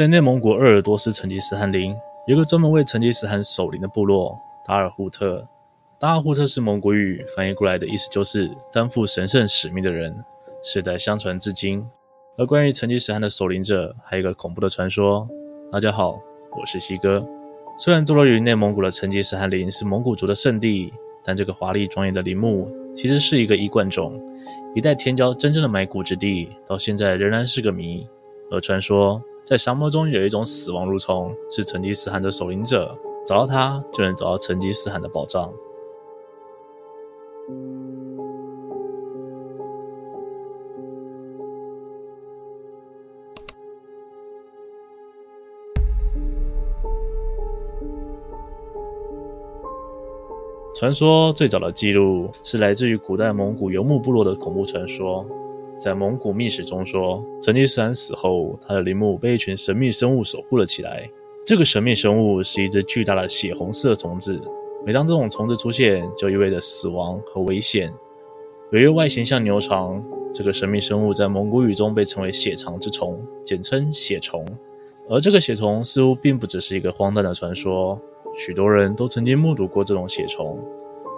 在内蒙古鄂尔多斯成吉思汗陵，有个专门为成吉思汗守灵的部落——达尔扈特。达尔扈特是蒙古语翻译过来的意思，就是担负神圣使命的人，世代相传至今。而关于成吉思汗的守灵者，还有一个恐怖的传说。大家好，我是西哥。虽然坐落于内蒙古的成吉思汗陵是蒙古族的圣地，但这个华丽庄严的陵墓其实是一个衣冠冢，一代天骄真正的埋骨之地，到现在仍然是个谜。而传说，在沙漠中有一种死亡蠕虫，是成吉思汗的守灵者，找到它就能找到成吉思汗的宝藏。传说最早的记录是来自于古代蒙古游牧部落的恐怖传说。在蒙古秘史中说，成吉思汗死后，他的陵墓被一群神秘生物守护了起来。这个神秘生物是一只巨大的血红色虫子，每当这种虫子出现，就意味着死亡和危险。由于外形像牛肠，这个神秘生物在蒙古语中被称为“血肠之虫”，简称“血虫”。而这个血虫似乎并不只是一个荒诞的传说，许多人都曾经目睹过这种血虫。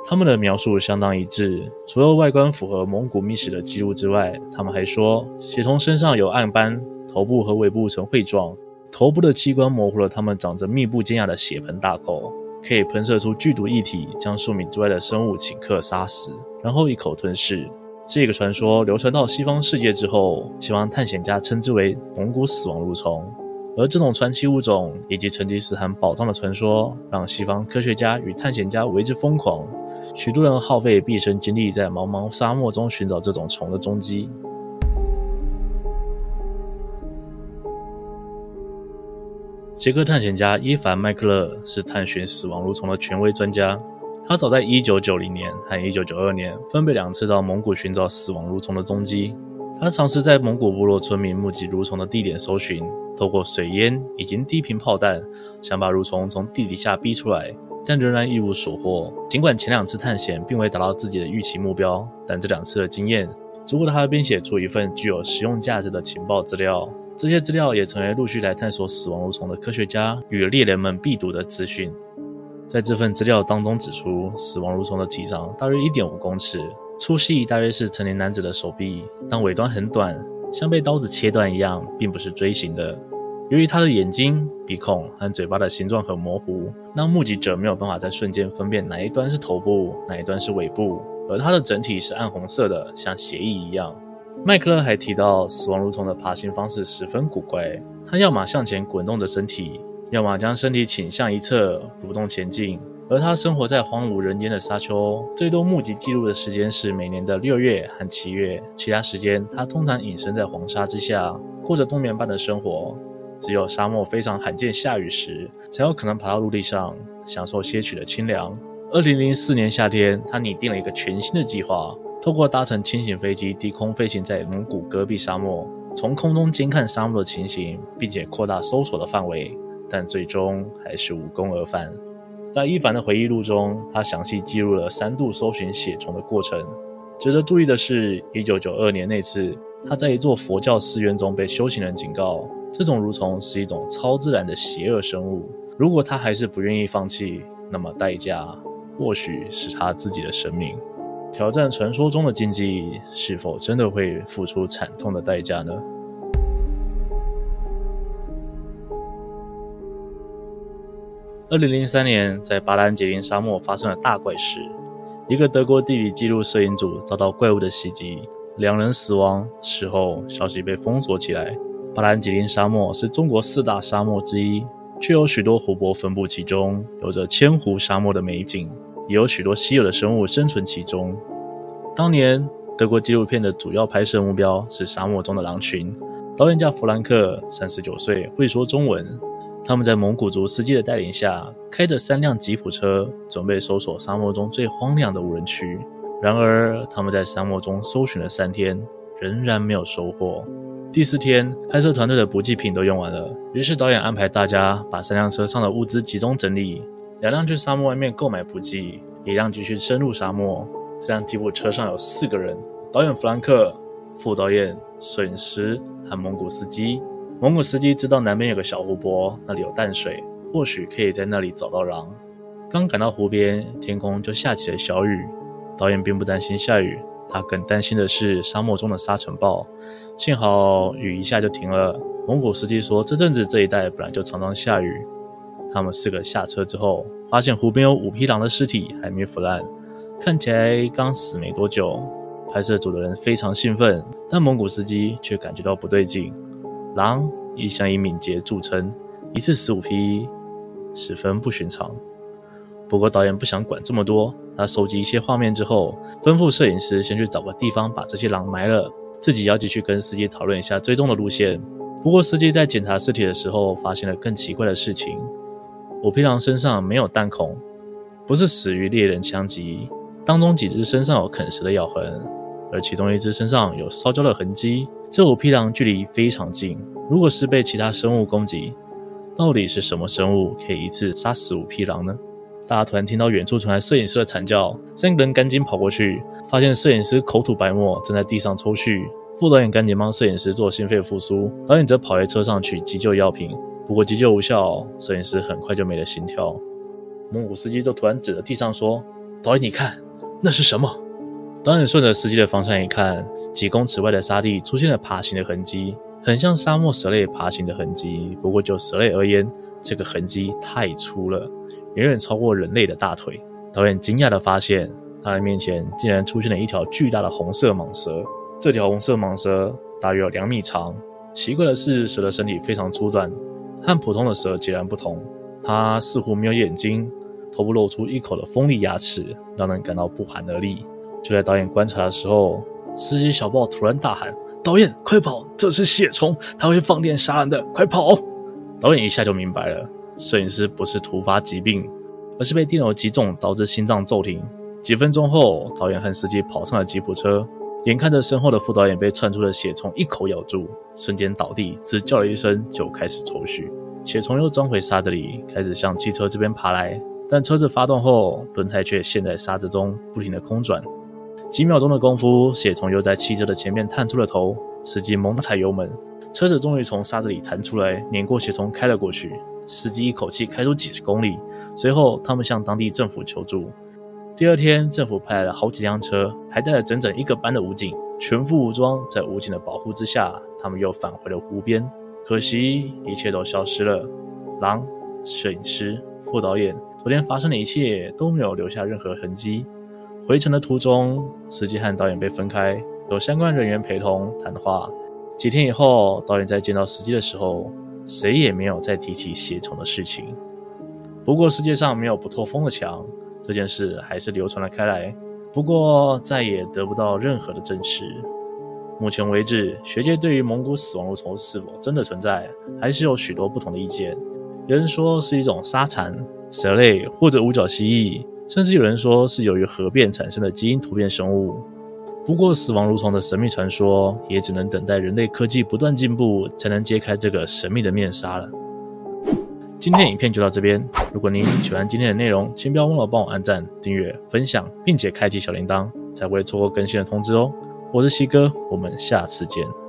他们的描述相当一致，除了外观符合蒙古秘史的记录之外，他们还说血虫身上有暗斑，头部和尾部呈喙状，头部的器官模糊了它们长着密布尖牙的血盆大口，可以喷射出剧毒液体，将数米之外的生物顷刻杀死，然后一口吞噬。这个传说流传到西方世界之后，西方探险家称之为蒙古死亡蠕虫，而这种传奇物种以及成吉思汗宝藏的传说，让西方科学家与探险家为之疯狂。许多人耗费毕生精力在茫茫沙漠中寻找这种虫的踪迹。捷克探险家伊凡麦克勒是探寻死亡蠕虫的权威专家。他早在1990年和1992年分别两次到蒙古寻找死亡蠕虫的踪迹。他尝试在蒙古部落村民目击蠕虫的地点搜寻，透过水烟以及低频炮弹，想把蠕虫从地底下逼出来。但仍然一无所获。尽管前两次探险并未达到自己的预期目标，但这两次的经验足够他编写出一份具有实用价值的情报资料。这些资料也成为陆续来探索死亡蠕虫的科学家与猎人们必读的资讯。在这份资料当中指出，死亡蠕虫的体长大约一点五公尺，粗细大约是成年男子的手臂，但尾端很短，像被刀子切断一样，并不是锥形的。由于他的眼睛、鼻孔和嘴巴的形状很模糊，让目击者没有办法在瞬间分辨哪一端是头部，哪一端是尾部。而它的整体是暗红色的，像血液一样。麦克勒还提到，死亡蠕虫的爬行方式十分古怪，它要么向前滚动着身体，要么将身体倾向一侧蠕动前进。而它生活在荒无人烟的沙丘，最多目击记录的时间是每年的六月和七月，其他时间它通常隐身在黄沙之下，过着冬眠般的生活。只有沙漠非常罕见下雨时，才有可能爬到陆地上，享受些许的清凉。二零零四年夏天，他拟定了一个全新的计划，透过搭乘轻型飞机低空飞行在蒙古戈壁沙漠，从空中监看沙漠的情形，并且扩大搜索的范围，但最终还是无功而返。在伊凡的回忆录中，他详细记录了三度搜寻血虫的过程。值得注意的是，一九九二年那次，他在一座佛教寺院中被修行人警告。这种蠕虫是一种超自然的邪恶生物。如果他还是不愿意放弃，那么代价或许是他自己的生命。挑战传说中的禁忌，是否真的会付出惨痛的代价呢？二零零三年，在巴兰杰林沙漠发生了大怪事，一个德国地理记录摄影组遭到怪物的袭击，两人死亡。事后，消息被封锁起来。巴兰吉林沙漠是中国四大沙漠之一，却有许多湖泊分布其中，有着千湖沙漠的美景，也有许多稀有的生物生存其中。当年，德国纪录片的主要拍摄目标是沙漠中的狼群。导演叫弗兰克，三十九岁，会说中文。他们在蒙古族司机的带领下，开着三辆吉普车，准备搜索沙漠中最荒凉的无人区。然而，他们在沙漠中搜寻了三天，仍然没有收获。第四天，拍摄团队的补给品都用完了，于是导演安排大家把三辆车上的物资集中整理，两辆去沙漠外面购买补给，一辆继续深入沙漠。这辆吉普车上有四个人：导演弗兰克、副导演、摄影师和蒙古司机。蒙古司机知道南边有个小湖泊，那里有淡水，或许可以在那里找到狼。刚赶到湖边，天空就下起了小雨。导演并不担心下雨，他更担心的是沙漠中的沙尘暴。幸好雨一下就停了。蒙古司机说，这阵子这一带本来就常常下雨。他们四个下车之后，发现湖边有五匹狼的尸体还没腐烂，看起来刚死没多久。拍摄组的人非常兴奋，但蒙古司机却感觉到不对劲。狼一向以敏捷著称，一次死五匹，十分不寻常。不过导演不想管这么多，他收集一些画面之后，吩咐摄影师先去找个地方把这些狼埋了，自己要继续跟司机讨论一下追踪的路线。不过司机在检查尸体的时候，发现了更奇怪的事情。五匹狼身上没有弹孔，不是死于猎人枪击。当中几只身上有啃食的咬痕，而其中一只身上有烧焦的痕迹。这五匹狼距离非常近，如果是被其他生物攻击，到底是什么生物可以一次杀死五匹狼呢？大家突然听到远处传来摄影师的惨叫，三个人赶紧跑过去，发现摄影师口吐白沫，正在地上抽搐。副导演赶紧帮摄影师做心肺复苏，导演则跑回车上取急救药品。不过急救无效，摄影师很快就没了心跳。蒙古司机就突然指着地上说：“导演，你看，那是什么？”导演顺着司机的方向一看，几公尺外的沙地出现了爬行的痕迹，很像沙漠蛇类爬行的痕迹。不过就蛇类而言，这个痕迹太粗了，远远超过人类的大腿。导演惊讶地发现，他的面前竟然出现了一条巨大的红色蟒蛇。这条红色蟒蛇大约有两米长。奇怪的是，蛇的身体非常粗短。和普通的蛇截然不同，它似乎没有眼睛，头部露出一口的锋利牙齿，让人感到不寒而栗。就在导演观察的时候，司机小豹突然大喊：“导演，快跑！这是血虫，它会放电杀人的，快跑！”导演一下就明白了，摄影师不是突发疾病，而是被电流击中导致心脏骤停。几分钟后，导演和司机跑上了吉普车。眼看着身后的副导演被窜出的血虫一口咬住，瞬间倒地，只叫了一声就开始抽搐。血虫又钻回沙子里，开始向汽车这边爬来，但车子发动后，轮胎却陷在沙子中，不停地空转。几秒钟的功夫，血虫又在汽车的前面探出了头，司机猛踩油门，车子终于从沙子里弹出来，碾过血虫开了过去。司机一口气开出几十公里，随后他们向当地政府求助。第二天，政府派来了好几辆车，还带了整整一个班的武警，全副武装。在武警的保护之下，他们又返回了湖边。可惜，一切都消失了。狼、摄影师、副导演，昨天发生的一切都没有留下任何痕迹。回程的途中，司机和导演被分开，有相关人员陪同谈话。几天以后，导演在见到司机的时候，谁也没有再提起血虫的事情。不过，世界上没有不透风的墙。这件事还是流传了开来，不过再也得不到任何的证实。目前为止，学界对于蒙古死亡蠕虫是否真的存在，还是有许多不同的意见。有人说是一种沙蚕、蛇类或者五角蜥蜴，甚至有人说是由于核变产生的基因突变生物。不过，死亡蠕虫的神秘传说也只能等待人类科技不断进步，才能揭开这个神秘的面纱了。今天影片就到这边。如果您喜欢今天的内容，请不要忘了帮我按赞、订阅、分享，并且开启小铃铛，才不会错过更新的通知哦。我是西哥，我们下次见。